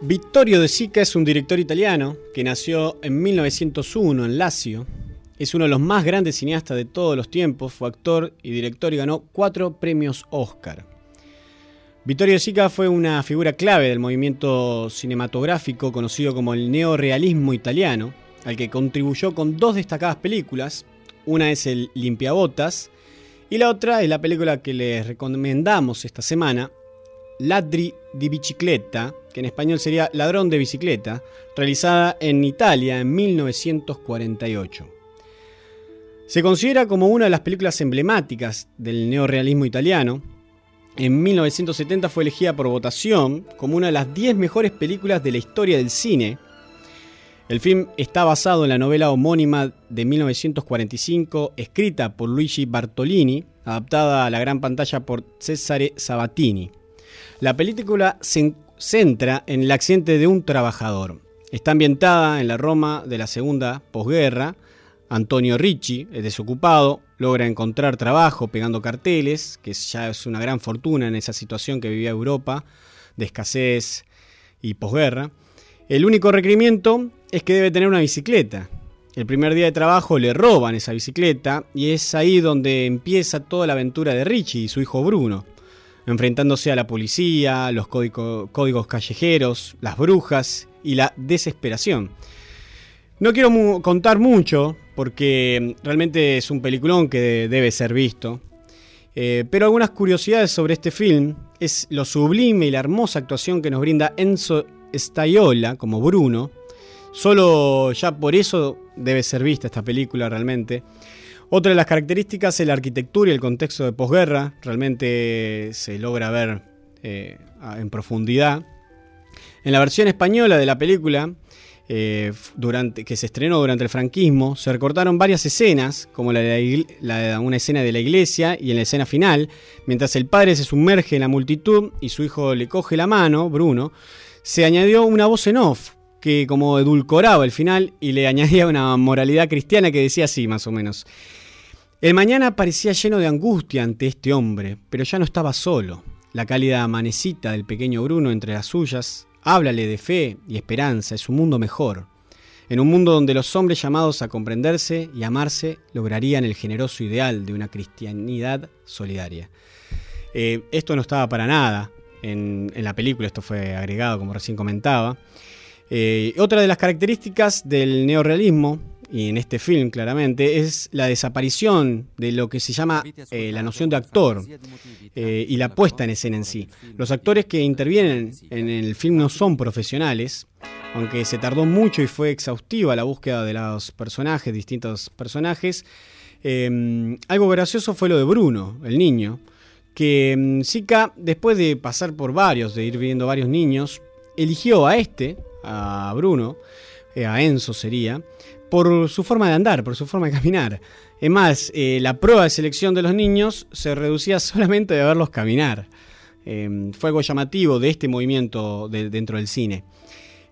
Vittorio De Sica es un director italiano que nació en 1901 en Lazio. Es uno de los más grandes cineastas de todos los tiempos, fue actor y director y ganó cuatro premios Oscar. Vittorio De Sica fue una figura clave del movimiento cinematográfico conocido como el neorealismo italiano, al que contribuyó con dos destacadas películas. Una es el Limpiabotas y la otra es la película que les recomendamos esta semana, Ladri di Bicicletta, que en español sería Ladrón de Bicicleta, realizada en Italia en 1948. Se considera como una de las películas emblemáticas del neorealismo italiano. En 1970 fue elegida por votación como una de las 10 mejores películas de la historia del cine. El film está basado en la novela homónima de 1945, escrita por Luigi Bartolini, adaptada a la gran pantalla por Cesare Sabatini. La película se centra en el accidente de un trabajador. Está ambientada en la Roma de la segunda posguerra. Antonio Ricci es desocupado, logra encontrar trabajo pegando carteles, que ya es una gran fortuna en esa situación que vivía Europa de escasez y posguerra. El único requerimiento es que debe tener una bicicleta. El primer día de trabajo le roban esa bicicleta y es ahí donde empieza toda la aventura de Ricci y su hijo Bruno enfrentándose a la policía, los códigos callejeros, las brujas y la desesperación. No quiero contar mucho porque realmente es un peliculón que debe ser visto, eh, pero algunas curiosidades sobre este film es lo sublime y la hermosa actuación que nos brinda Enzo Staiola como Bruno. Solo ya por eso debe ser vista esta película realmente. Otra de las características es la arquitectura y el contexto de posguerra. Realmente se logra ver eh, en profundidad. En la versión española de la película, eh, durante, que se estrenó durante el franquismo, se recortaron varias escenas, como la de, una escena de la iglesia y en la escena final, mientras el padre se sumerge en la multitud y su hijo le coge la mano, Bruno, se añadió una voz en off que como edulcoraba el final y le añadía una moralidad cristiana que decía así, más o menos. El mañana parecía lleno de angustia ante este hombre, pero ya no estaba solo. La cálida amanecita del pequeño Bruno entre las suyas, háblale de fe y esperanza, es un mundo mejor. En un mundo donde los hombres llamados a comprenderse y amarse lograrían el generoso ideal de una cristianidad solidaria. Eh, esto no estaba para nada en, la película, esto fue agregado como recién comentaba. Eh, otra de las características del neorealismo y en este film claramente, es la desaparición de lo que se llama eh, la noción de actor eh, y la puesta en escena en sí. Los actores que intervienen en el film no son profesionales, aunque se tardó mucho y fue exhaustiva la búsqueda de los personajes, distintos personajes. Em, algo gracioso fue lo de Bruno, el niño, que Zika, em, después de pasar por varios, de ir viendo varios niños, eligió a este, a Bruno, eh, a Enzo sería, por su forma de andar, por su forma de caminar. Es más, eh, la prueba de selección de los niños se reducía solamente a verlos caminar. Em, fue algo llamativo de este movimiento dentro del cine.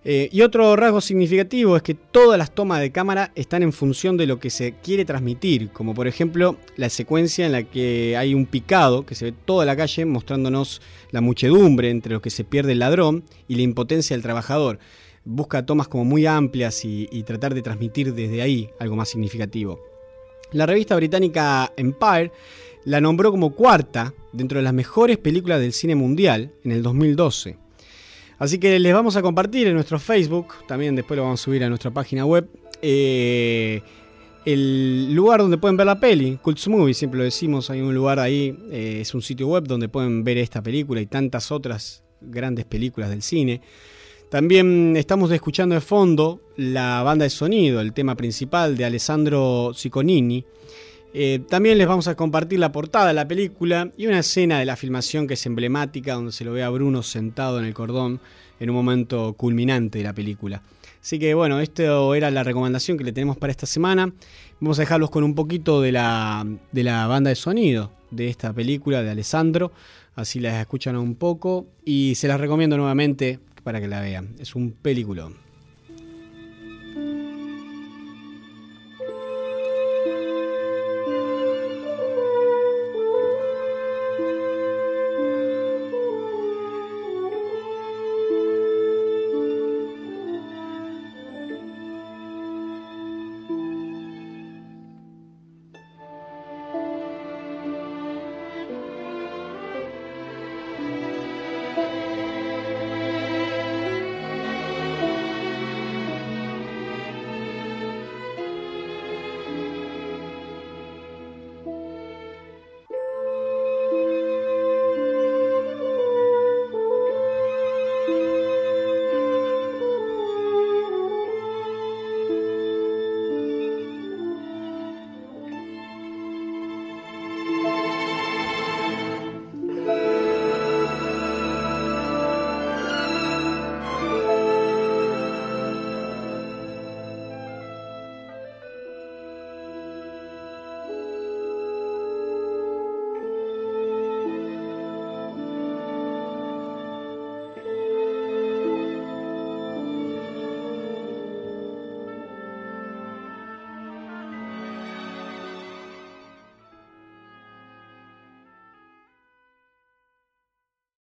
Eh, y otro rasgo significativo es que todas las tomas de cámara están en función de lo que se quiere transmitir, como por ejemplo la secuencia en la que hay un picado que se ve toda la calle mostrándonos la muchedumbre entre los que se pierde el ladrón y la impotencia del trabajador busca tomas como muy amplias y, tratar de transmitir desde ahí algo más significativo. La revista británica Empire la nombró como cuarta dentro de las mejores películas del cine mundial en el 2012. Así que les vamos a compartir en nuestro Facebook, también después lo vamos a subir a nuestra página web, eh, el lugar donde pueden ver la peli, Cults Movie, siempre lo decimos, hay un lugar ahí, eh, es un sitio web donde pueden ver esta película y tantas otras grandes películas del cine. También estamos escuchando de fondo la banda de sonido, el tema principal de Alessandro Cicconini. Eh, también les vamos a compartir la portada de la película y una escena de la filmación que es emblemática, donde se lo ve a Bruno sentado en el cordón en un momento culminante de la película. Así que bueno, esto era la recomendación que le tenemos para esta semana. Vamos a dejarlos con un poquito de la, de la banda de sonido de esta película de Alessandro. Así las escuchan un poco y se las recomiendo nuevamente para que la vean. Es un peliculón.